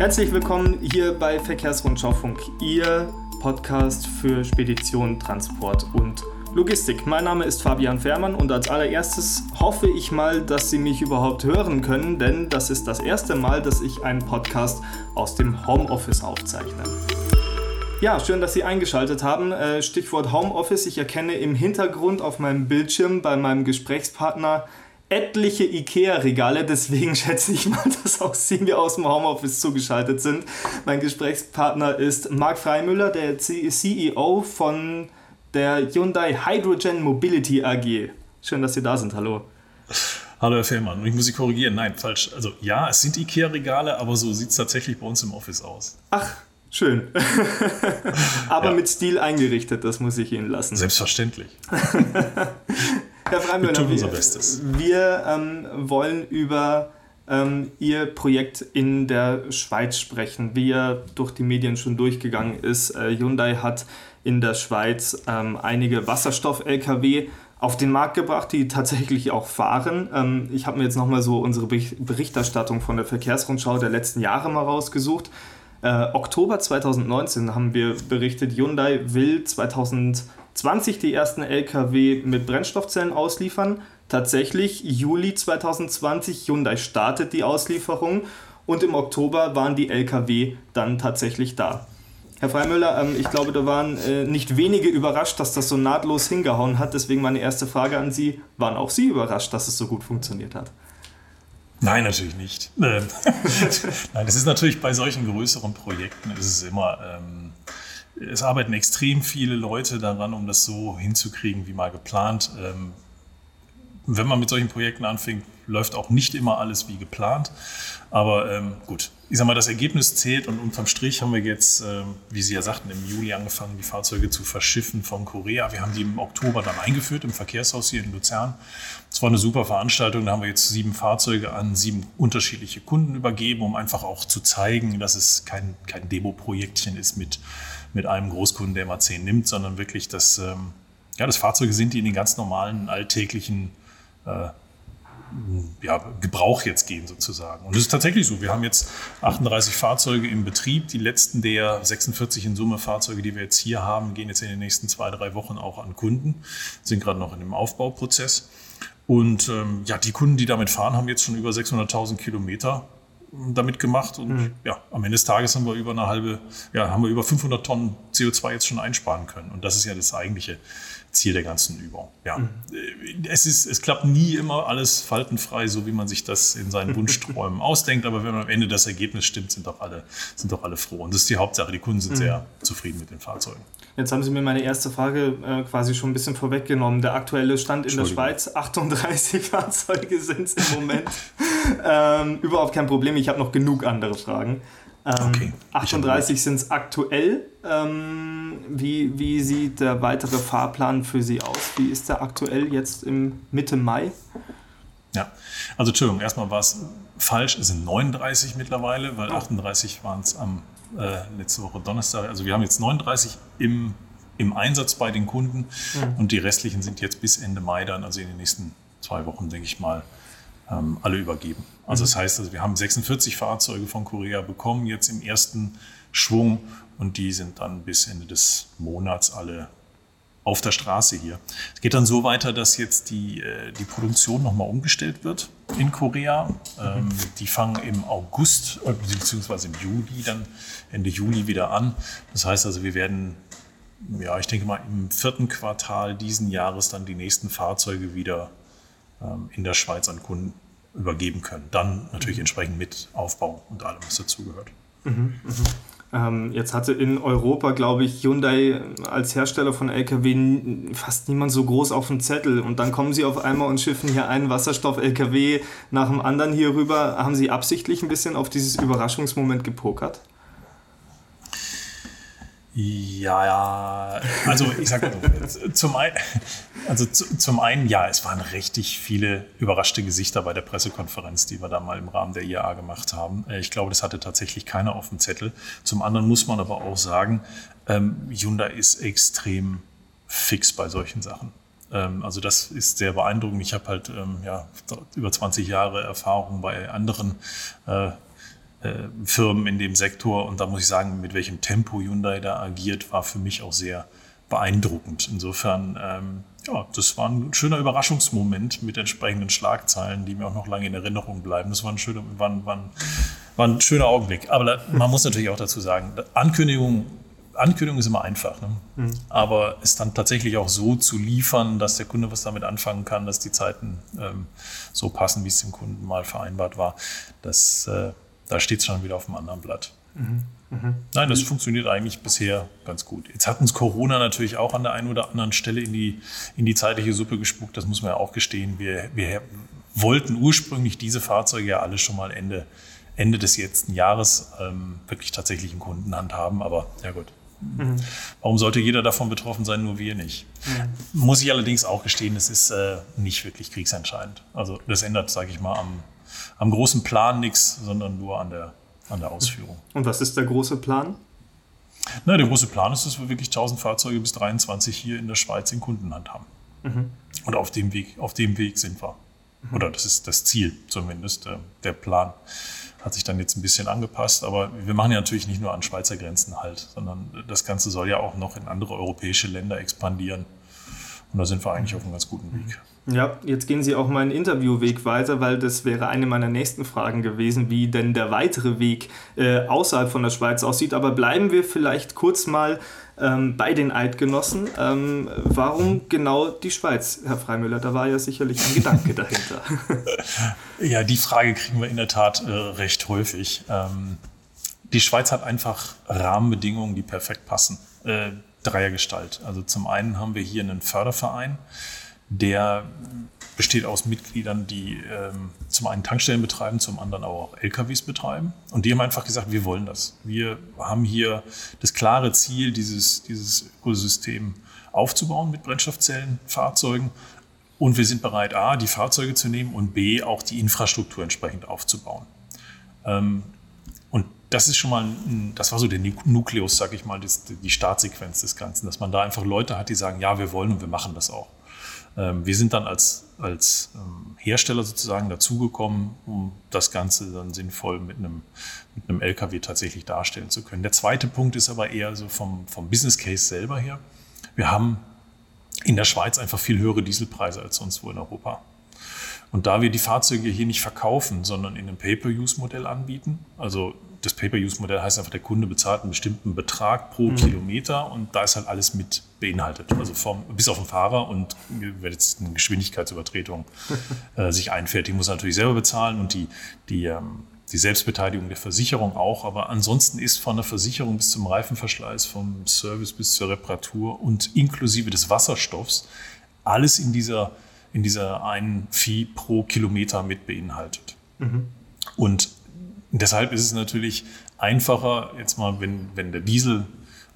Herzlich willkommen hier bei Verkehrsrundschaufunk, Ihr Podcast für Spedition, Transport und Logistik. Mein Name ist Fabian Fährmann und als allererstes hoffe ich mal, dass Sie mich überhaupt hören können, denn das ist das erste Mal, dass ich einen Podcast aus dem Homeoffice aufzeichne. Ja, schön, dass Sie eingeschaltet haben. Äh, Stichwort Homeoffice. Ich erkenne im Hintergrund auf meinem Bildschirm bei meinem Gesprächspartner etliche IKEA-Regale, deswegen schätze ich mal, dass auch Sie mir aus dem Homeoffice zugeschaltet sind. Mein Gesprächspartner ist Marc Freimüller, der CEO von der Hyundai Hydrogen Mobility AG. Schön, dass Sie da sind. Hallo. Hallo Herr Fellmann, und ich muss Sie korrigieren, nein, falsch. Also ja, es sind IKEA-Regale, aber so sieht es tatsächlich bei uns im Office aus. Ach, schön. aber ja. mit Stil eingerichtet, das muss ich Ihnen lassen. Selbstverständlich. Herr Freimüller, wir tun unser Bestes. Wir ähm, wollen über ähm, Ihr Projekt in der Schweiz sprechen. Wie ja durch die Medien schon durchgegangen ist, äh, Hyundai hat in der Schweiz ähm, einige Wasserstoff-Lkw auf den Markt gebracht, die tatsächlich auch fahren. Ähm, ich habe mir jetzt nochmal so unsere Berichterstattung von der Verkehrsrundschau der letzten Jahre mal rausgesucht. Äh, Oktober 2019 haben wir berichtet, Hyundai will 2020 die ersten Lkw mit Brennstoffzellen ausliefern. Tatsächlich, Juli 2020, Hyundai startet die Auslieferung und im Oktober waren die Lkw dann tatsächlich da. Herr Freimüller, ähm, ich glaube, da waren äh, nicht wenige überrascht, dass das so nahtlos hingehauen hat. Deswegen meine erste Frage an Sie, waren auch Sie überrascht, dass es so gut funktioniert hat? Nein, natürlich nicht. Ähm, Nein, es ist natürlich bei solchen größeren Projekten ist es immer, ähm, es arbeiten extrem viele Leute daran, um das so hinzukriegen, wie mal geplant. Ähm, wenn man mit solchen Projekten anfängt, läuft auch nicht immer alles wie geplant. Aber ähm, gut, ich sag mal, das Ergebnis zählt und unterm Strich haben wir jetzt, ähm, wie Sie ja sagten, im Juli angefangen, die Fahrzeuge zu verschiffen von Korea. Wir haben die im Oktober dann eingeführt im Verkehrshaus hier in Luzern. Das war eine super Veranstaltung. Da haben wir jetzt sieben Fahrzeuge an sieben unterschiedliche Kunden übergeben, um einfach auch zu zeigen, dass es kein, kein Demo-Projektchen ist mit, mit einem Großkunden, der mal zehn nimmt, sondern wirklich, dass ähm, ja, das Fahrzeuge sind, die in den ganz normalen alltäglichen äh, ja, Gebrauch jetzt gehen sozusagen. Und es ist tatsächlich so. Wir haben jetzt 38 Fahrzeuge im Betrieb. Die letzten der 46 in Summe Fahrzeuge, die wir jetzt hier haben, gehen jetzt in den nächsten zwei, drei Wochen auch an Kunden, sind gerade noch in dem Aufbauprozess. Und ähm, ja, die Kunden, die damit fahren, haben jetzt schon über 600.000 Kilometer damit gemacht und mhm. ja, am Ende des Tages haben wir über eine halbe, ja, haben wir über 500 Tonnen CO2 jetzt schon einsparen können und das ist ja das eigentliche Ziel der ganzen Übung. Ja, mhm. es, ist, es klappt nie immer alles faltenfrei, so wie man sich das in seinen Wunschträumen ausdenkt. Aber wenn man am Ende das Ergebnis stimmt, sind doch alle, sind doch alle froh. Und das ist die Hauptsache. Die Kunden sind mhm. sehr zufrieden mit den Fahrzeugen. Jetzt haben Sie mir meine erste Frage äh, quasi schon ein bisschen vorweggenommen. Der aktuelle Stand in der Schweiz, 38 Fahrzeuge sind es im Moment. ähm, überhaupt kein Problem, ich habe noch genug andere Fragen. Ähm, okay. 38 sind es aktuell. Ähm, wie, wie sieht der weitere Fahrplan für Sie aus? Wie ist der aktuell jetzt im Mitte Mai? Ja, also Entschuldigung, erstmal war es falsch, es sind 39 mittlerweile, weil 38 waren es am äh, letzte Woche Donnerstag. Also wir haben jetzt 39 im, im Einsatz bei den Kunden mhm. und die restlichen sind jetzt bis Ende Mai dann, also in den nächsten zwei Wochen, denke ich mal, ähm, alle übergeben. Also das heißt, also wir haben 46 Fahrzeuge von Korea bekommen, jetzt im ersten Schwung und die sind dann bis Ende des Monats alle auf der Straße hier. Es geht dann so weiter, dass jetzt die, äh, die Produktion nochmal umgestellt wird in Korea. Ähm, die fangen im August äh, bzw. im Juli, dann Ende Juli wieder an. Das heißt also, wir werden, ja, ich denke mal, im vierten Quartal diesen Jahres dann die nächsten Fahrzeuge wieder in der Schweiz an Kunden übergeben können. Dann natürlich mhm. entsprechend mit Aufbau und allem, was dazugehört. Mhm, mh. ähm, jetzt hatte in Europa, glaube ich, Hyundai als Hersteller von Lkw fast niemand so groß auf dem Zettel. Und dann kommen sie auf einmal und schiffen hier einen Wasserstoff-Lkw nach dem anderen hier rüber. Haben sie absichtlich ein bisschen auf dieses Überraschungsmoment gepokert? Ja, ja, also ich sag mal so, zum, ein, also zu, zum einen, ja, es waren richtig viele überraschte Gesichter bei der Pressekonferenz, die wir da mal im Rahmen der IAA gemacht haben. Äh, ich glaube, das hatte tatsächlich keiner auf dem Zettel. Zum anderen muss man aber auch sagen, ähm, Hyundai ist extrem fix bei solchen Sachen. Ähm, also das ist sehr beeindruckend. Ich habe halt ähm, ja, über 20 Jahre Erfahrung bei anderen äh, äh, Firmen in dem Sektor. Und da muss ich sagen, mit welchem Tempo Hyundai da agiert, war für mich auch sehr beeindruckend. Insofern, ähm, ja, das war ein schöner Überraschungsmoment mit entsprechenden Schlagzeilen, die mir auch noch lange in Erinnerung bleiben. Das war ein schöner, war, war, war ein schöner Augenblick. Aber man muss natürlich auch dazu sagen, Ankündigung, Ankündigung ist immer einfach. Ne? Mhm. Aber es dann tatsächlich auch so zu liefern, dass der Kunde was damit anfangen kann, dass die Zeiten ähm, so passen, wie es dem Kunden mal vereinbart war, das, äh, da steht es schon wieder auf dem anderen Blatt. Mhm. Mhm. Nein, das funktioniert eigentlich bisher ganz gut. Jetzt hat uns Corona natürlich auch an der einen oder anderen Stelle in die, in die zeitliche Suppe gespuckt, das muss man ja auch gestehen. Wir, wir wollten ursprünglich diese Fahrzeuge ja alle schon mal Ende, Ende des letzten Jahres ähm, wirklich tatsächlich in Kundenhand haben, aber ja gut. Mhm. Warum sollte jeder davon betroffen sein, nur wir nicht? Mhm. Muss ich allerdings auch gestehen, es ist äh, nicht wirklich kriegsentscheidend. Also das ändert, sage ich mal, am, am großen Plan nichts, sondern nur an der an der Ausführung. Und was ist der große Plan? Na, der große Plan ist, dass wir wirklich 1000 Fahrzeuge bis 23 hier in der Schweiz in Kundenhand haben. Mhm. Und auf dem Weg, auf dem Weg sind wir. Mhm. Oder das ist das Ziel zumindest. Der, der Plan hat sich dann jetzt ein bisschen angepasst, aber wir machen ja natürlich nicht nur an Schweizer Grenzen halt, sondern das Ganze soll ja auch noch in andere europäische Länder expandieren. Und da sind wir eigentlich auf einem ganz guten Weg. Ja, jetzt gehen Sie auch meinen Interviewweg weiter, weil das wäre eine meiner nächsten Fragen gewesen, wie denn der weitere Weg äh, außerhalb von der Schweiz aussieht. Aber bleiben wir vielleicht kurz mal ähm, bei den Eidgenossen. Ähm, warum genau die Schweiz, Herr Freimüller? Da war ja sicherlich ein Gedanke dahinter. ja, die Frage kriegen wir in der Tat äh, recht häufig. Ähm, die Schweiz hat einfach Rahmenbedingungen, die perfekt passen. Äh, Dreiergestalt. Also zum einen haben wir hier einen Förderverein, der besteht aus Mitgliedern, die ähm, zum einen Tankstellen betreiben, zum anderen auch LKWs betreiben. Und die haben einfach gesagt, wir wollen das. Wir haben hier das klare Ziel, dieses, dieses Ökosystem aufzubauen mit Brennstoffzellenfahrzeugen. Und wir sind bereit, A, die Fahrzeuge zu nehmen und B, auch die Infrastruktur entsprechend aufzubauen. Ähm, und das ist schon mal, ein, das war so der Nukleus, sag ich mal, das, die Startsequenz des Ganzen, dass man da einfach Leute hat, die sagen, ja, wir wollen und wir machen das auch. Ähm, wir sind dann als, als ähm, Hersteller sozusagen dazugekommen, um das Ganze dann sinnvoll mit einem, mit einem LKW tatsächlich darstellen zu können. Der zweite Punkt ist aber eher so vom, vom Business Case selber her. Wir haben in der Schweiz einfach viel höhere Dieselpreise als sonst wo in Europa. Und da wir die Fahrzeuge hier nicht verkaufen, sondern in einem Pay-per-Use-Modell anbieten, also das Pay-per-Use-Modell heißt einfach, der Kunde bezahlt einen bestimmten Betrag pro mhm. Kilometer und da ist halt alles mit beinhaltet. Also vom, bis auf den Fahrer und wenn jetzt eine Geschwindigkeitsübertretung äh, sich einfährt, die muss er natürlich selber bezahlen und die, die, ähm, die Selbstbeteiligung der Versicherung auch. Aber ansonsten ist von der Versicherung bis zum Reifenverschleiß, vom Service bis zur Reparatur und inklusive des Wasserstoffs alles in dieser, in dieser einen Vieh pro Kilometer mit beinhaltet. Mhm. Und deshalb ist es natürlich einfacher, jetzt mal, wenn, wenn der Diesel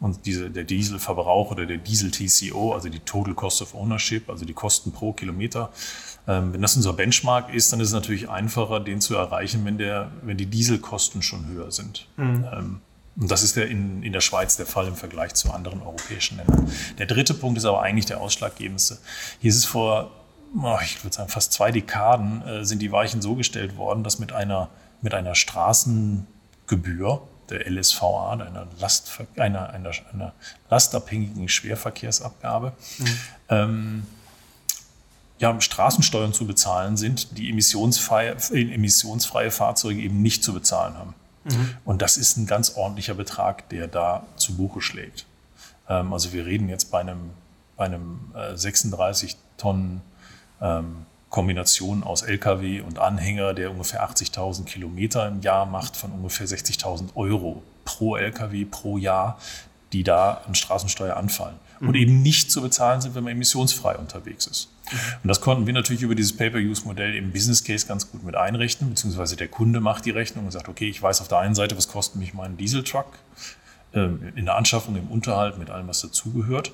und diese, der Dieselverbrauch oder der Diesel-TCO, also die Total Cost of Ownership, also die Kosten pro Kilometer, ähm, wenn das unser Benchmark ist, dann ist es natürlich einfacher, den zu erreichen, wenn, der, wenn die Dieselkosten schon höher sind. Mhm. Ähm, und das ist der in, in der Schweiz der Fall im Vergleich zu anderen europäischen Ländern. Der dritte Punkt ist aber eigentlich der ausschlaggebendste. Hier ist es vor, oh, ich würde sagen, fast zwei Dekaden äh, sind die Weichen so gestellt worden, dass mit einer, mit einer Straßengebühr, der LSVA, einer, Lastver einer, einer, einer lastabhängigen Schwerverkehrsabgabe, mhm. ähm, ja, Straßensteuern zu bezahlen sind, die emissionsfreie, emissionsfreie Fahrzeuge eben nicht zu bezahlen haben. Mhm. Und das ist ein ganz ordentlicher Betrag, der da zu Buche schlägt. Ähm, also wir reden jetzt bei einem, bei einem äh, 36 Tonnen ähm, Kombination aus Lkw und Anhänger, der ungefähr 80.000 Kilometer im Jahr macht, von ungefähr 60.000 Euro pro Lkw pro Jahr, die da an Straßensteuer anfallen mhm. und eben nicht zu bezahlen sind, wenn man emissionsfrei unterwegs ist. Mhm. Und das konnten wir natürlich über dieses Pay-per-Use-Modell im Business Case ganz gut mit einrechnen, beziehungsweise der Kunde macht die Rechnung und sagt, okay, ich weiß auf der einen Seite, was kostet mich mein Dieseltruck äh, in der Anschaffung, im Unterhalt, mit allem, was dazugehört.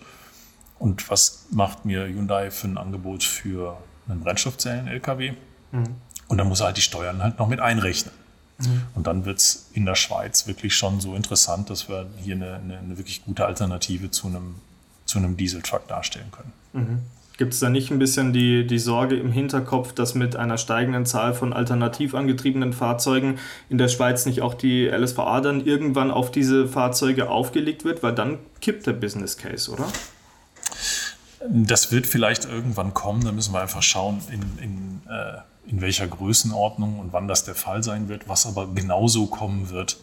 Und was macht mir Hyundai für ein Angebot für einen Brennstoffzellen-LKW. Mhm. Und dann muss er halt die Steuern halt noch mit einrechnen. Mhm. Und dann wird es in der Schweiz wirklich schon so interessant, dass wir hier eine, eine, eine, wirklich gute Alternative zu einem, zu einem Dieseltruck darstellen können. Mhm. Gibt es da nicht ein bisschen die, die Sorge im Hinterkopf, dass mit einer steigenden Zahl von alternativ angetriebenen Fahrzeugen in der Schweiz nicht auch die LSVA dann irgendwann auf diese Fahrzeuge aufgelegt wird? Weil dann kippt der Business Case, oder? Das wird vielleicht irgendwann kommen. Da müssen wir einfach schauen, in, in, äh, in welcher Größenordnung und wann das der Fall sein wird. Was aber genauso kommen wird,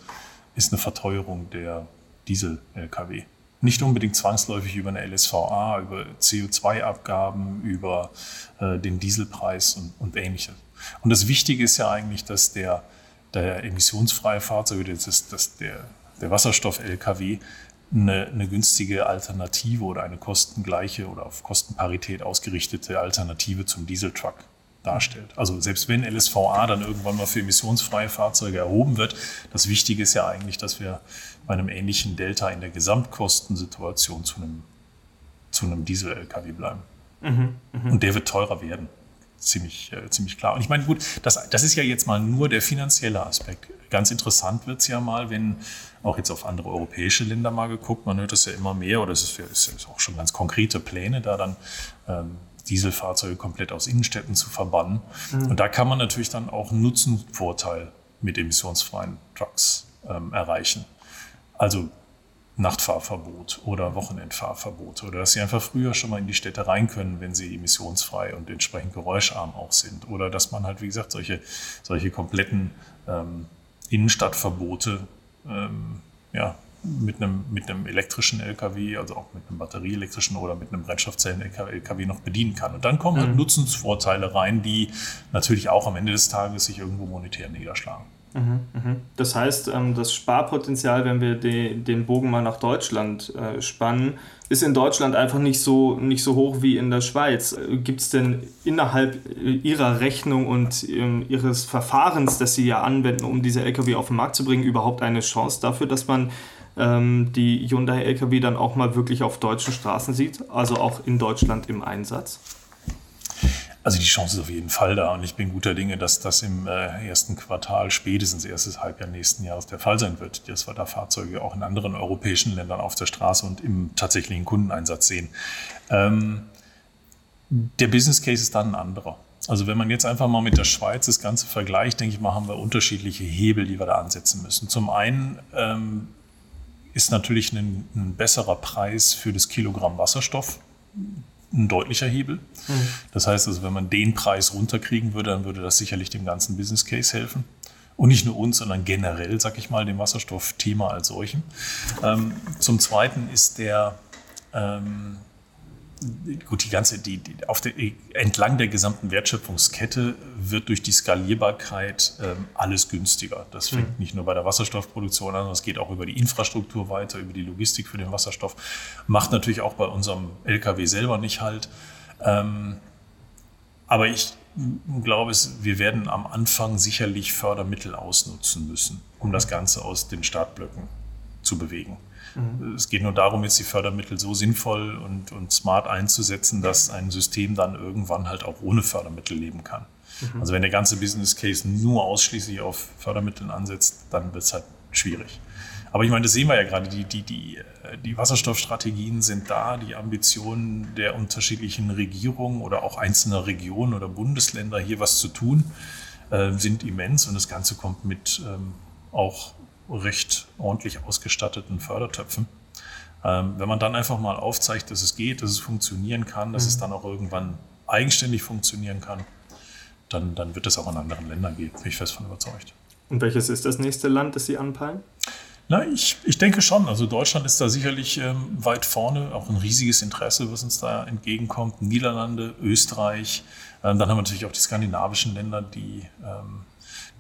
ist eine Verteuerung der Diesel-Lkw. Nicht unbedingt zwangsläufig über eine LSVA, über CO2-Abgaben, über äh, den Dieselpreis und, und ähnliches. Und das Wichtige ist ja eigentlich, dass der, der emissionsfreie Fahrzeuge, das, das, der, der Wasserstoff-Lkw, eine, eine, günstige Alternative oder eine kostengleiche oder auf Kostenparität ausgerichtete Alternative zum Dieseltruck darstellt. Also selbst wenn LSVA dann irgendwann mal für emissionsfreie Fahrzeuge erhoben wird, das Wichtige ist ja eigentlich, dass wir bei einem ähnlichen Delta in der Gesamtkostensituation zu einem, zu einem Diesel-LKW bleiben. Mhm, mh. Und der wird teurer werden. Ziemlich, äh, ziemlich klar. Und ich meine, gut, das, das ist ja jetzt mal nur der finanzielle Aspekt. Ganz interessant wird es ja mal, wenn auch jetzt auf andere europäische Länder mal geguckt, man hört das ja immer mehr, oder es ist, ist auch schon ganz konkrete Pläne, da dann ähm, Dieselfahrzeuge komplett aus Innenstädten zu verbannen. Mhm. Und da kann man natürlich dann auch einen Nutzenvorteil mit emissionsfreien Trucks ähm, erreichen. Also Nachtfahrverbot oder Wochenendfahrverbot oder dass sie einfach früher schon mal in die Städte rein können, wenn sie emissionsfrei und entsprechend geräuscharm auch sind. Oder dass man halt, wie gesagt, solche, solche kompletten ähm, Innenstadtverbote ähm, ja, mit einem, mit einem elektrischen LKW, also auch mit einem batterieelektrischen oder mit einem Brennstoffzellen-LKW noch bedienen kann. Und dann kommen halt mhm. Nutzensvorteile rein, die natürlich auch am Ende des Tages sich irgendwo monetär niederschlagen. Mhm, mhm. Das heißt, ähm, das Sparpotenzial, wenn wir den Bogen mal nach Deutschland äh, spannen, ist in Deutschland einfach nicht so, nicht so hoch wie in der Schweiz. Gibt es denn innerhalb äh, Ihrer Rechnung und ähm, Ihres Verfahrens, das Sie ja anwenden, um diese Lkw auf den Markt zu bringen, überhaupt eine Chance dafür, dass man ähm, die Hyundai Lkw dann auch mal wirklich auf deutschen Straßen sieht, also auch in Deutschland im Einsatz? Also die Chance ist auf jeden Fall da und ich bin guter Dinge, dass das im äh, ersten Quartal, spätestens erstes Halbjahr nächsten Jahres der Fall sein wird, dass wir da Fahrzeuge auch in anderen europäischen Ländern auf der Straße und im tatsächlichen Kundeneinsatz sehen. Ähm, der Business Case ist dann ein anderer. Also wenn man jetzt einfach mal mit der Schweiz das Ganze vergleicht, denke ich mal, haben wir unterschiedliche Hebel, die wir da ansetzen müssen. Zum einen ähm, ist natürlich ein, ein besserer Preis für das Kilogramm Wasserstoff ein deutlicher Hebel. Mhm. Das heißt also, wenn man den Preis runterkriegen würde, dann würde das sicherlich dem ganzen Business Case helfen. Und nicht nur uns, sondern generell, sag ich mal, dem Wasserstoffthema als solchem. Ähm, zum Zweiten ist der, ähm, gut, die ganze, die, die, auf der, entlang der gesamten Wertschöpfungskette wird durch die Skalierbarkeit ähm, alles günstiger. Das fängt mhm. nicht nur bei der Wasserstoffproduktion an, es geht auch über die Infrastruktur weiter, über die Logistik für den Wasserstoff. Macht natürlich auch bei unserem LKW selber nicht halt. Ähm, aber ich glaube, es, wir werden am Anfang sicherlich Fördermittel ausnutzen müssen, um das Ganze aus den Startblöcken zu bewegen. Mhm. Es geht nur darum, jetzt die Fördermittel so sinnvoll und, und smart einzusetzen, dass ein System dann irgendwann halt auch ohne Fördermittel leben kann. Mhm. Also wenn der ganze Business Case nur ausschließlich auf Fördermitteln ansetzt, dann wird es halt schwierig. Aber ich meine, das sehen wir ja gerade, die, die, die, die Wasserstoffstrategien sind da, die Ambitionen der unterschiedlichen Regierungen oder auch einzelner Regionen oder Bundesländer hier was zu tun, äh, sind immens und das Ganze kommt mit ähm, auch recht ordentlich ausgestatteten Fördertöpfen. Ähm, wenn man dann einfach mal aufzeigt, dass es geht, dass es funktionieren kann, dass mhm. es dann auch irgendwann eigenständig funktionieren kann, dann, dann wird es auch in anderen Ländern gehen, bin ich fest von überzeugt. Und welches ist das nächste Land, das Sie anpeilen? Na, ich, ich denke schon. Also Deutschland ist da sicherlich ähm, weit vorne, auch ein riesiges Interesse, was uns da entgegenkommt. Niederlande, Österreich, ähm, dann haben wir natürlich auch die skandinavischen Länder, die ähm,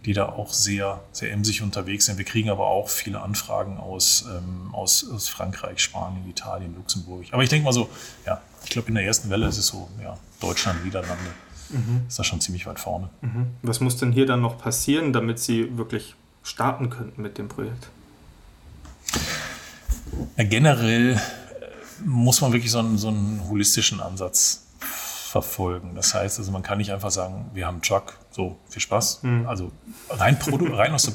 die da auch sehr, sehr emsig unterwegs sind. Wir kriegen aber auch viele Anfragen aus, ähm, aus, aus Frankreich, Spanien, Italien, Luxemburg. Aber ich denke mal so, ja, ich glaube, in der ersten Welle ist es so, ja, Deutschland, Niederlande, mhm. ist da schon ziemlich weit vorne. Mhm. Was muss denn hier dann noch passieren, damit Sie wirklich starten könnten mit dem Projekt? Ja, generell äh, muss man wirklich so einen, so einen holistischen Ansatz verfolgen. Das heißt also, man kann nicht einfach sagen, wir haben einen Truck, so viel Spaß. Mhm. Also rein, rein, aus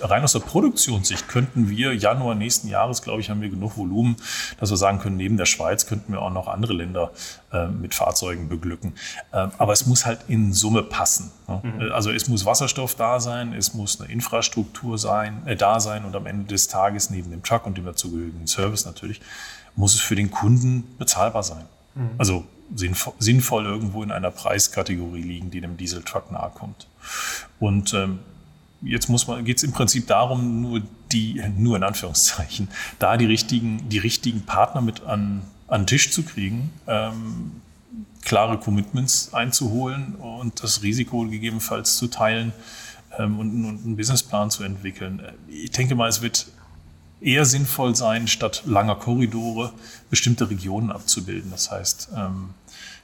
rein aus der Produktionssicht könnten wir Januar nächsten Jahres, glaube ich, haben wir genug Volumen, dass wir sagen können, neben der Schweiz könnten wir auch noch andere Länder äh, mit Fahrzeugen beglücken. Äh, aber es muss halt in Summe passen. Ne? Mhm. Also es muss Wasserstoff da sein, es muss eine Infrastruktur sein, äh, da sein und am Ende des Tages neben dem Truck und dem dazugehörigen Service natürlich, muss es für den Kunden bezahlbar sein. Mhm. Also sinnvoll irgendwo in einer Preiskategorie liegen, die dem Dieseltruck nahe kommt. Und ähm, jetzt muss man, geht es im Prinzip darum, nur die, nur in Anführungszeichen, da die richtigen, die richtigen Partner mit an, an den Tisch zu kriegen, ähm, klare Commitments einzuholen und das Risiko gegebenenfalls zu teilen ähm, und, und einen Businessplan zu entwickeln. Ich denke mal, es wird eher sinnvoll sein, statt langer Korridore bestimmte Regionen abzubilden. Das heißt, ähm,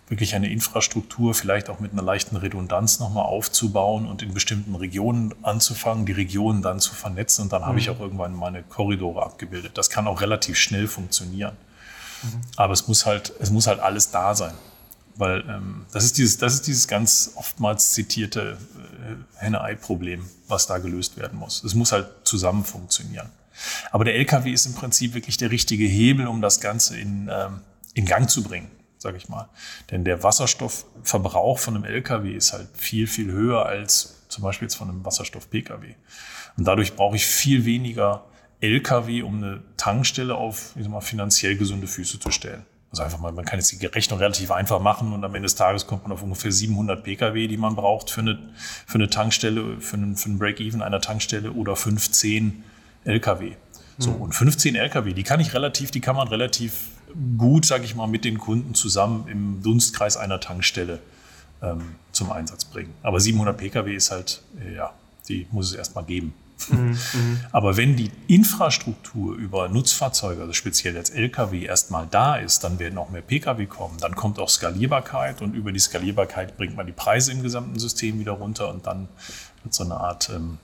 wirklich eine Infrastruktur vielleicht auch mit einer leichten Redundanz nochmal aufzubauen und in bestimmten Regionen anzufangen, die Regionen dann zu vernetzen und dann mhm. habe ich mhm. auch irgendwann meine Korridore abgebildet. Das kann auch relativ schnell funktionieren. Mhm. Aber es muss halt, es muss halt alles da sein. Weil ähm, das, ist dieses, das ist dieses ganz oftmals zitierte äh, Henne-Ei-Problem, was da gelöst werden muss. Es muss halt zusammen funktionieren. Aber der LKW ist im Prinzip wirklich der richtige Hebel, um das Ganze in, ähm, in Gang zu bringen sage ich mal. Denn der Wasserstoffverbrauch von einem LKW ist halt viel, viel höher als zum Beispiel jetzt von einem Wasserstoff-Pkw. Und dadurch brauche ich viel weniger LKW, um eine Tankstelle auf ich sag mal, finanziell gesunde Füße zu stellen. Also einfach mal, man kann jetzt die Rechnung relativ einfach machen und am Ende des Tages kommt man auf ungefähr 700 Pkw, die man braucht für eine, für eine Tankstelle, für einen, für einen Break-Even einer Tankstelle oder 15 LKW. So, mhm. und 15 LKW, die kann ich relativ, die kann man relativ gut, sage ich mal, mit den Kunden zusammen im Dunstkreis einer Tankstelle ähm, zum Einsatz bringen. Aber 700 Pkw ist halt, äh, ja, die muss es erstmal geben. Mhm, mhm, Aber wenn die Infrastruktur über Nutzfahrzeuge, also speziell als Lkw, erstmal da ist, dann werden auch mehr Pkw kommen. Dann kommt auch Skalierbarkeit und über die Skalierbarkeit bringt man die Preise im gesamten System wieder runter und dann wird so eine Art ähm,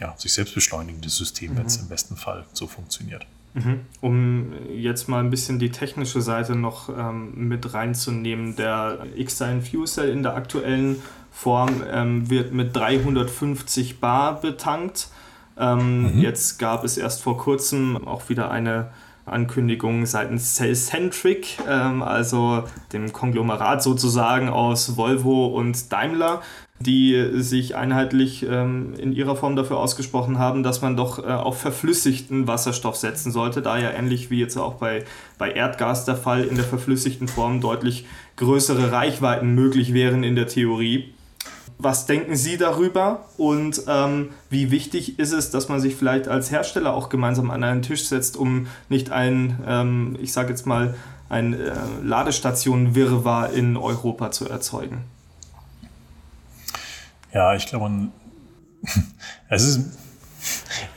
ja, sich selbst beschleunigendes System, mhm. wenn es im besten Fall so funktioniert. Mhm. Um jetzt mal ein bisschen die technische Seite noch ähm, mit reinzunehmen, der X-Sign Fuel Cell in der aktuellen Form ähm, wird mit 350 Bar betankt. Ähm, mhm. Jetzt gab es erst vor kurzem auch wieder eine Ankündigung seitens Cellcentric, ähm, also dem Konglomerat sozusagen aus Volvo und Daimler, die sich einheitlich ähm, in ihrer Form dafür ausgesprochen haben, dass man doch äh, auf verflüssigten Wasserstoff setzen sollte, da ja ähnlich wie jetzt auch bei, bei Erdgas der Fall in der verflüssigten Form deutlich größere Reichweiten möglich wären in der Theorie. Was denken Sie darüber und ähm, wie wichtig ist es, dass man sich vielleicht als Hersteller auch gemeinsam an einen Tisch setzt, um nicht ein, ähm, ich sage jetzt mal, ein äh, Ladestation-Wirrwarr in Europa zu erzeugen? Ja, ich glaube, es ist,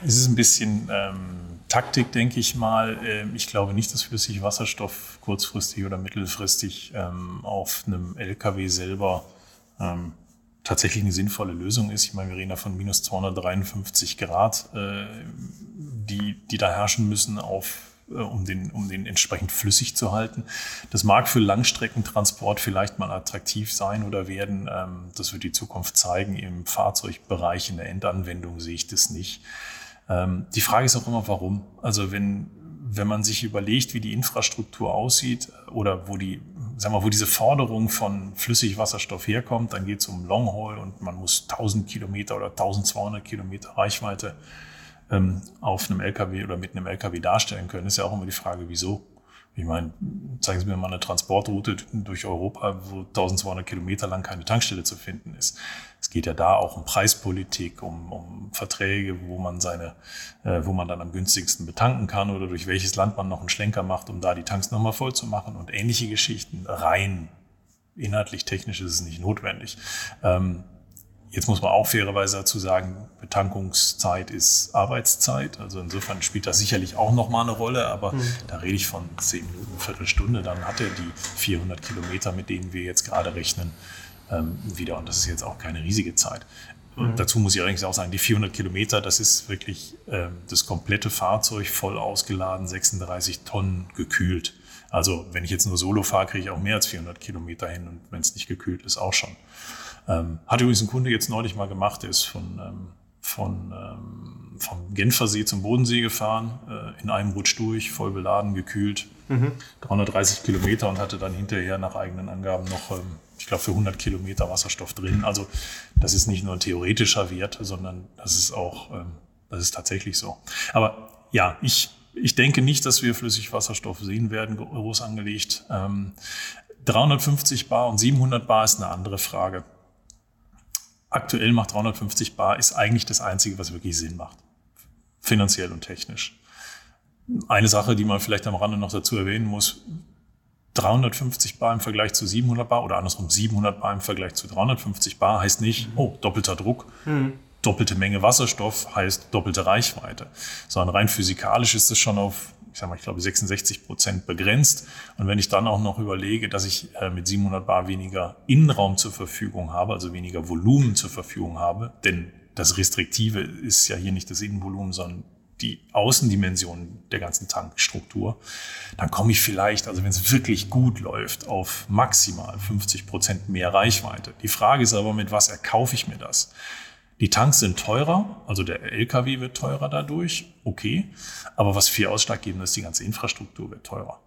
es ist ein bisschen ähm, Taktik, denke ich mal. Ähm, ich glaube nicht, dass flüssig Wasserstoff kurzfristig oder mittelfristig ähm, auf einem LKW selber ähm, tatsächlich eine sinnvolle Lösung ist. Ich meine, wir reden da von minus 253 Grad, äh, die, die da herrschen müssen auf um den, um den entsprechend flüssig zu halten. Das mag für Langstreckentransport vielleicht mal attraktiv sein oder werden. Ähm, das wird die Zukunft zeigen. Im Fahrzeugbereich, in der Endanwendung sehe ich das nicht. Ähm, die Frage ist auch immer, warum. Also wenn, wenn man sich überlegt, wie die Infrastruktur aussieht oder wo die, sagen wir, wo diese Forderung von Flüssigwasserstoff herkommt, dann geht es um Longhaul und man muss 1000 Kilometer oder 1200 Kilometer Reichweite ähm, auf einem LKW oder mit einem LKW darstellen können, ist ja auch immer die Frage, wieso. Ich meine, zeigen Sie mir mal eine Transportroute durch Europa, wo 1200 Kilometer lang keine Tankstelle zu finden ist. Es geht ja da auch um Preispolitik, um, um Verträge, wo man seine, äh, wo man dann am günstigsten betanken kann oder durch welches Land man noch einen Schlenker macht, um da die Tanks nochmal voll zu machen und ähnliche Geschichten. Rein inhaltlich technisch ist es nicht notwendig. Ähm, Jetzt muss man auch fairerweise dazu sagen, Betankungszeit ist Arbeitszeit. Also insofern spielt das sicherlich auch nochmal eine Rolle, aber mhm. da rede ich von zehn Minuten, Viertelstunde. Dann hat er die 400 Kilometer, mit denen wir jetzt gerade rechnen, ähm, wieder. Und das ist jetzt auch keine riesige Zeit. Und mhm. dazu muss ich eigentlich auch sagen, die 400 Kilometer, das ist wirklich äh, das komplette Fahrzeug voll ausgeladen, 36 Tonnen gekühlt. Also wenn ich jetzt nur Solo fahre, kriege ich auch mehr als 400 Kilometer hin und wenn es nicht gekühlt ist, auch schon. Ähm, hat übrigens ein Kunde jetzt neulich mal gemacht, der ist von, ähm, von, ähm, vom Genfersee zum Bodensee gefahren, äh, in einem Rutsch durch, voll beladen, gekühlt, mhm. 330 Kilometer und hatte dann hinterher nach eigenen Angaben noch, ähm, ich glaube, für 100 Kilometer Wasserstoff drin. Also das ist nicht nur ein theoretischer Wert, sondern das ist auch, ähm, das ist tatsächlich so. Aber ja, ich ich denke nicht, dass wir Flüssigwasserstoff sehen werden, groß angelegt. Ähm, 350 Bar und 700 Bar ist eine andere Frage. Aktuell macht 350 Bar ist eigentlich das Einzige, was wirklich Sinn macht. Finanziell und technisch. Eine Sache, die man vielleicht am Rande noch dazu erwähnen muss, 350 Bar im Vergleich zu 700 Bar oder andersrum 700 Bar im Vergleich zu 350 Bar heißt nicht, oh, doppelter Druck. Mhm doppelte Menge Wasserstoff heißt doppelte Reichweite. Sondern rein physikalisch ist es schon auf, ich sag mal, ich glaube 66 Prozent begrenzt. Und wenn ich dann auch noch überlege, dass ich äh, mit 700 Bar weniger Innenraum zur Verfügung habe, also weniger Volumen zur Verfügung habe, denn das Restriktive ist ja hier nicht das Innenvolumen, sondern die Außendimension der ganzen Tankstruktur, dann komme ich vielleicht, also wenn es wirklich gut läuft, auf maximal 50 Prozent mehr Reichweite. Die Frage ist aber, mit was erkaufe ich mir das? Die Tanks sind teurer, also der LKW wird teurer dadurch, okay. Aber was viel ausschlaggebend ist, die ganze Infrastruktur wird teurer.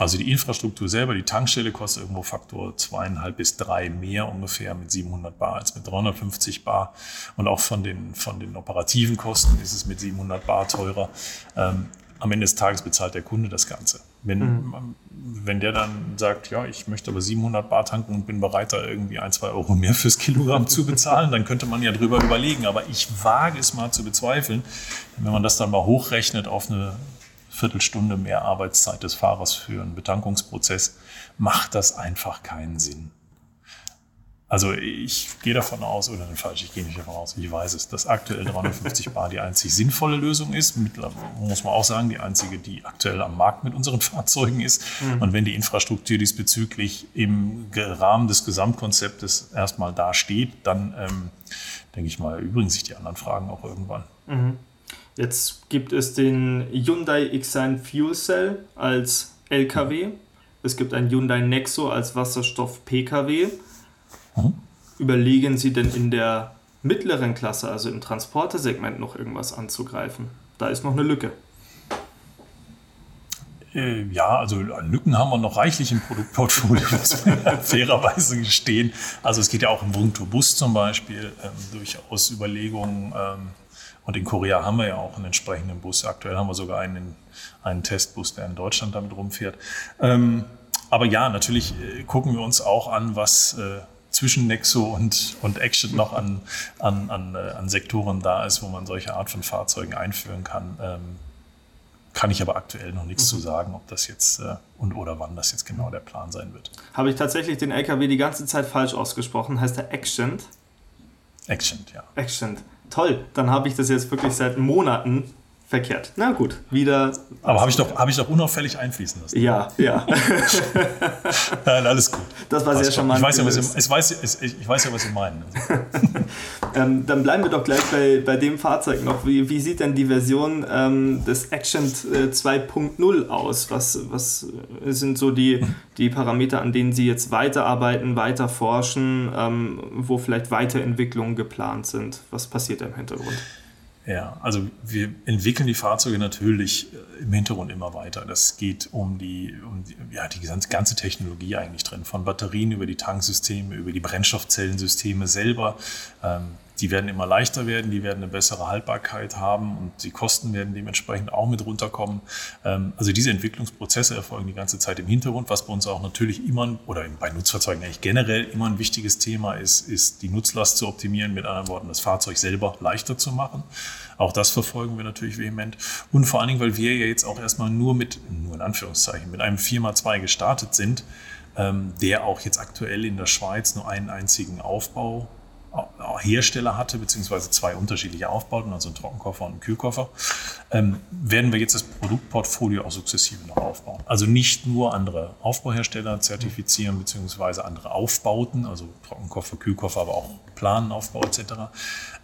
Also die Infrastruktur selber, die Tankstelle kostet irgendwo Faktor zweieinhalb bis drei mehr ungefähr mit 700 Bar als mit 350 Bar. Und auch von den, von den operativen Kosten ist es mit 700 Bar teurer. Ähm, am Ende des Tages bezahlt der Kunde das Ganze. Wenn, mhm. wenn der dann sagt, ja, ich möchte aber 700 Bar tanken und bin bereit, da irgendwie ein, zwei Euro mehr fürs Kilogramm zu bezahlen, dann könnte man ja drüber überlegen. Aber ich wage es mal zu bezweifeln, wenn man das dann mal hochrechnet auf eine Viertelstunde mehr Arbeitszeit des Fahrers für einen Betankungsprozess, macht das einfach keinen Sinn. Also ich gehe davon aus, oder falsch, ich gehe nicht davon aus, ich weiß es, dass aktuell 350 Bar die einzig sinnvolle Lösung ist. muss man auch sagen, die einzige, die aktuell am Markt mit unseren Fahrzeugen ist. Mhm. Und wenn die Infrastruktur diesbezüglich im Rahmen des Gesamtkonzeptes erstmal da steht, dann ähm, denke ich mal, übrigen sich die anderen Fragen auch irgendwann. Mhm. Jetzt gibt es den Hyundai Xine Fuel Cell als LKW. Es gibt ein Hyundai Nexo als Wasserstoff-PKW. Mhm. Überlegen Sie denn in der mittleren Klasse, also im Transportersegment, noch irgendwas anzugreifen? Da ist noch eine Lücke. Äh, ja, also Lücken haben wir noch reichlich im Produktportfolio, muss man fairerweise gestehen. Also es geht ja auch im Bus zum Beispiel ähm, durchaus Überlegungen. Ähm, und in Korea haben wir ja auch einen entsprechenden Bus. Aktuell haben wir sogar einen, einen Testbus, der in Deutschland damit rumfährt. Ähm, aber ja, natürlich äh, gucken wir uns auch an, was äh, zwischen Nexo und, und Action noch an, an, an, äh, an Sektoren da ist, wo man solche Art von Fahrzeugen einführen kann. Ähm, kann ich aber aktuell noch nichts mhm. zu sagen, ob das jetzt äh, und oder wann das jetzt genau der Plan sein wird. Habe ich tatsächlich den LKW die ganze Zeit falsch ausgesprochen? Heißt der Action? Action, ja. Action. Toll, dann habe ich das jetzt wirklich seit Monaten verkehrt. Na gut, wieder. Aber habe ich, doch, hab ich doch unauffällig einfließen lassen. Ja, ja. Nein, alles gut. Das war sehr charmant. Ich weiß, ja, was Sie, ich, weiß, ich weiß ja, was Sie meinen. ähm, dann bleiben wir doch gleich bei, bei dem Fahrzeug noch. Wie, wie sieht denn die Version ähm, des Action 2.0 äh, aus? Was, was sind so die, die Parameter, an denen Sie jetzt weiterarbeiten, weiter forschen, ähm, wo vielleicht Weiterentwicklungen geplant sind? Was passiert da im Hintergrund? Ja, also wir entwickeln die Fahrzeuge natürlich äh, im Hintergrund immer weiter. Das geht um die, um die, ja, die ganze Technologie eigentlich drin, von Batterien über die Tanksysteme, über die Brennstoffzellensysteme selber. Ähm, die werden immer leichter werden, die werden eine bessere Haltbarkeit haben und die Kosten werden dementsprechend auch mit runterkommen. Ähm, also diese Entwicklungsprozesse erfolgen die ganze Zeit im Hintergrund, was bei uns auch natürlich immer oder bei Nutzfahrzeugen eigentlich generell immer ein wichtiges Thema ist, ist die Nutzlast zu optimieren, mit anderen Worten das Fahrzeug selber leichter zu machen. Auch das verfolgen wir natürlich vehement. Und vor allen Dingen, weil wir ja jetzt auch erstmal nur mit, nur in Anführungszeichen, mit einem 4x2 gestartet sind, ähm, der auch jetzt aktuell in der Schweiz nur einen einzigen Aufbau Hersteller hatte, beziehungsweise zwei unterschiedliche Aufbauten, also einen Trockenkoffer und einen Kühlkoffer, ähm, werden wir jetzt das Produktportfolio auch sukzessive noch aufbauen. Also nicht nur andere Aufbauhersteller zertifizieren, beziehungsweise andere Aufbauten, also Trockenkoffer, Kühlkoffer, aber auch Planenaufbau etc.,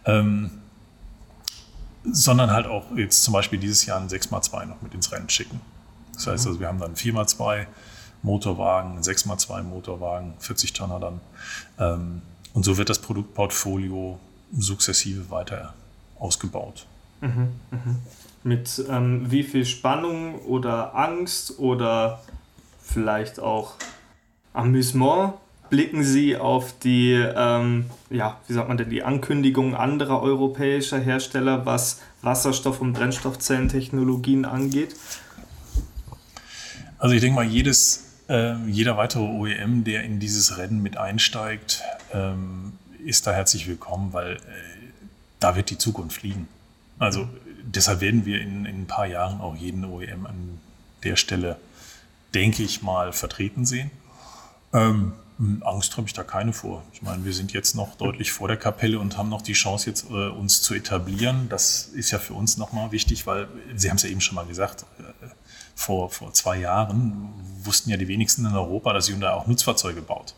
ähm, sondern halt auch jetzt zum Beispiel dieses Jahr einen 6x2 noch mit ins Rennen schicken. Das heißt also, wir haben dann 4x2 Motorwagen, 6x2 Motorwagen, 40 Tonner dann. Ähm, und so wird das Produktportfolio sukzessive weiter ausgebaut. Mhm, mh. Mit ähm, wie viel Spannung oder Angst oder vielleicht auch Amüsement blicken Sie auf die, ähm, ja, wie sagt man denn, die Ankündigung anderer europäischer Hersteller, was Wasserstoff- und Brennstoffzellentechnologien angeht? Also ich denke mal, jedes ähm, jeder weitere OEM, der in dieses Rennen mit einsteigt, ist da herzlich willkommen, weil äh, da wird die Zukunft fliegen. Also deshalb werden wir in, in, ein paar Jahren auch jeden OEM an der Stelle, denke ich mal, vertreten sehen. Ähm, Angst habe ich da keine vor. Ich meine, wir sind jetzt noch deutlich vor der Kapelle und haben noch die Chance, jetzt äh, uns zu etablieren. Das ist ja für uns nochmal wichtig, weil Sie haben es ja eben schon mal gesagt, äh, vor, vor zwei Jahren wussten ja die wenigsten in Europa, dass Hyundai auch Nutzfahrzeuge baut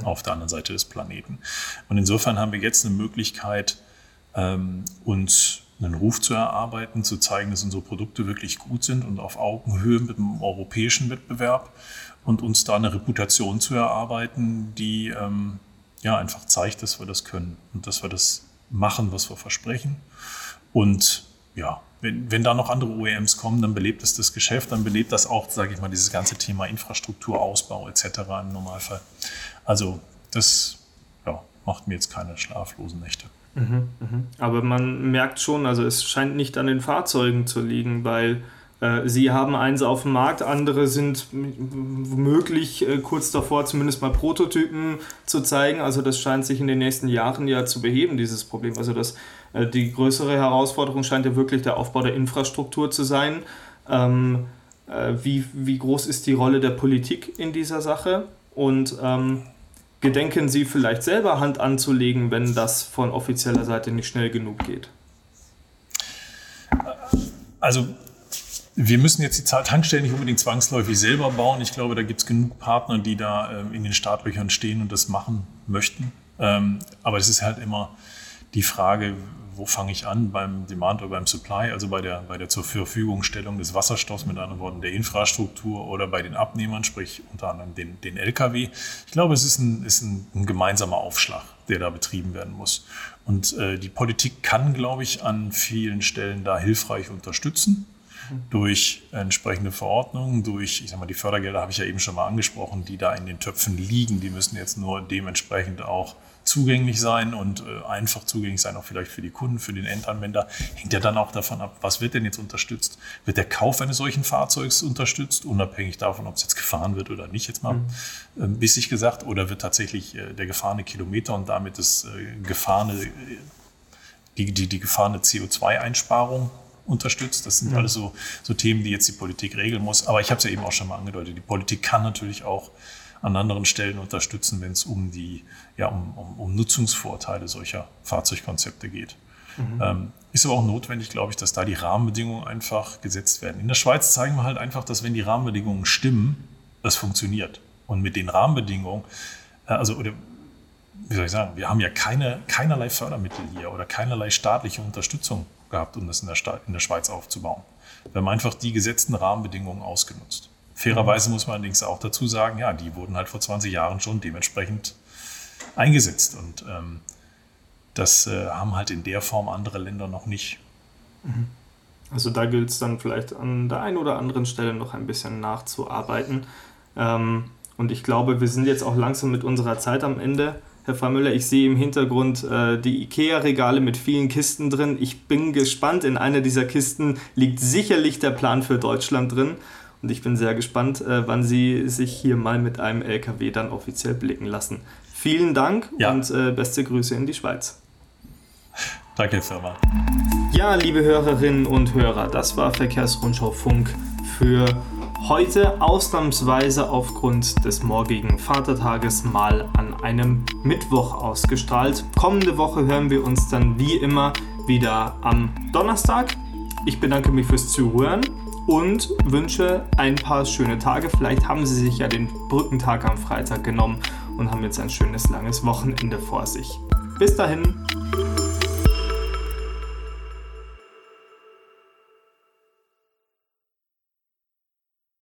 mhm. auf der anderen Seite des Planeten. Und insofern haben wir jetzt eine Möglichkeit, ähm, uns einen Ruf zu erarbeiten, zu zeigen, dass unsere Produkte wirklich gut sind und auf Augenhöhe mit dem europäischen Wettbewerb und uns da eine Reputation zu erarbeiten, die ähm, ja einfach zeigt, dass wir das können und dass wir das machen, was wir versprechen. Und ja, wenn, wenn da noch andere OEMs kommen, dann belebt es das Geschäft, dann belebt das auch, sage ich mal, dieses ganze Thema Infrastrukturausbau etc. im Normalfall. Also das ja, macht mir jetzt keine schlaflosen Nächte. Mhm, mh. Aber man merkt schon, also es scheint nicht an den Fahrzeugen zu liegen, weil äh, sie haben eins auf dem Markt, andere sind womöglich äh, kurz davor, zumindest mal Prototypen zu zeigen. Also das scheint sich in den nächsten Jahren ja zu beheben, dieses Problem. Also das äh, die größere Herausforderung scheint ja wirklich der Aufbau der Infrastruktur zu sein. Ähm, äh, wie, wie groß ist die Rolle der Politik in dieser Sache? Und ähm, gedenken Sie vielleicht selber Hand anzulegen, wenn das von offizieller Seite nicht schnell genug geht? Also wir müssen jetzt die Tankstellen nicht unbedingt zwangsläufig selber bauen. Ich glaube, da gibt es genug Partner, die da ähm, in den Startlöchern stehen und das machen möchten. Ähm, aber es ist halt immer die Frage, wo fange ich an beim Demand oder beim Supply, also bei der, bei der zur Verfügungstellung des Wasserstoffs, mit anderen Worten der Infrastruktur oder bei den Abnehmern, sprich unter anderem den, den Lkw. Ich glaube, es ist, ein, ist ein, ein gemeinsamer Aufschlag, der da betrieben werden muss. Und äh, die Politik kann, glaube ich, an vielen Stellen da hilfreich unterstützen durch entsprechende Verordnungen, durch, ich sag mal, die Fördergelder habe ich ja eben schon mal angesprochen, die da in den Töpfen liegen, die müssen jetzt nur dementsprechend auch zugänglich sein und äh, einfach zugänglich sein, auch vielleicht für die Kunden, für den Endanwender. Hängt ja dann auch davon ab, was wird denn jetzt unterstützt? Wird der Kauf eines solchen Fahrzeugs unterstützt, unabhängig davon, ob es jetzt gefahren wird oder nicht, jetzt mal mhm. äh, bissig gesagt, oder wird tatsächlich äh, der gefahrene Kilometer und damit das äh, gefahrene, äh, die, die, die gefahrene CO2-Einsparung unterstützt. Das sind mhm. alles so, so Themen, die jetzt die Politik regeln muss. Aber ich habe es ja eben auch schon mal angedeutet, die Politik kann natürlich auch an anderen Stellen unterstützen, wenn es um die ja, um, um, um Nutzungsvorteile solcher Fahrzeugkonzepte geht. Mhm. Ähm, ist aber auch notwendig, glaube ich, dass da die Rahmenbedingungen einfach gesetzt werden. In der Schweiz zeigen wir halt einfach, dass wenn die Rahmenbedingungen stimmen, das funktioniert. Und mit den Rahmenbedingungen, äh, also oder wie soll ich sagen, wir haben ja keine, keinerlei Fördermittel hier oder keinerlei staatliche Unterstützung gehabt, um das in der, in der Schweiz aufzubauen. Wir haben einfach die gesetzten Rahmenbedingungen ausgenutzt. Fairerweise muss man allerdings auch dazu sagen, ja, die wurden halt vor 20 Jahren schon dementsprechend eingesetzt. Und ähm, das äh, haben halt in der Form andere Länder noch nicht. Mhm. Also da gilt es dann vielleicht an der einen oder anderen Stelle noch ein bisschen nachzuarbeiten. Ähm, und ich glaube, wir sind jetzt auch langsam mit unserer Zeit am Ende. Herr Freimüller, ich sehe im Hintergrund äh, die IKEA-Regale mit vielen Kisten drin. Ich bin gespannt. In einer dieser Kisten liegt sicherlich der Plan für Deutschland drin. Und ich bin sehr gespannt, äh, wann Sie sich hier mal mit einem LKW dann offiziell blicken lassen. Vielen Dank ja. und äh, beste Grüße in die Schweiz. Danke, Firma. Ja, liebe Hörerinnen und Hörer, das war Verkehrsrundschau Funk für Heute ausnahmsweise aufgrund des morgigen Vatertages mal an einem Mittwoch ausgestrahlt. Kommende Woche hören wir uns dann wie immer wieder am Donnerstag. Ich bedanke mich fürs Zuhören und wünsche ein paar schöne Tage. Vielleicht haben Sie sich ja den Brückentag am Freitag genommen und haben jetzt ein schönes langes Wochenende vor sich. Bis dahin.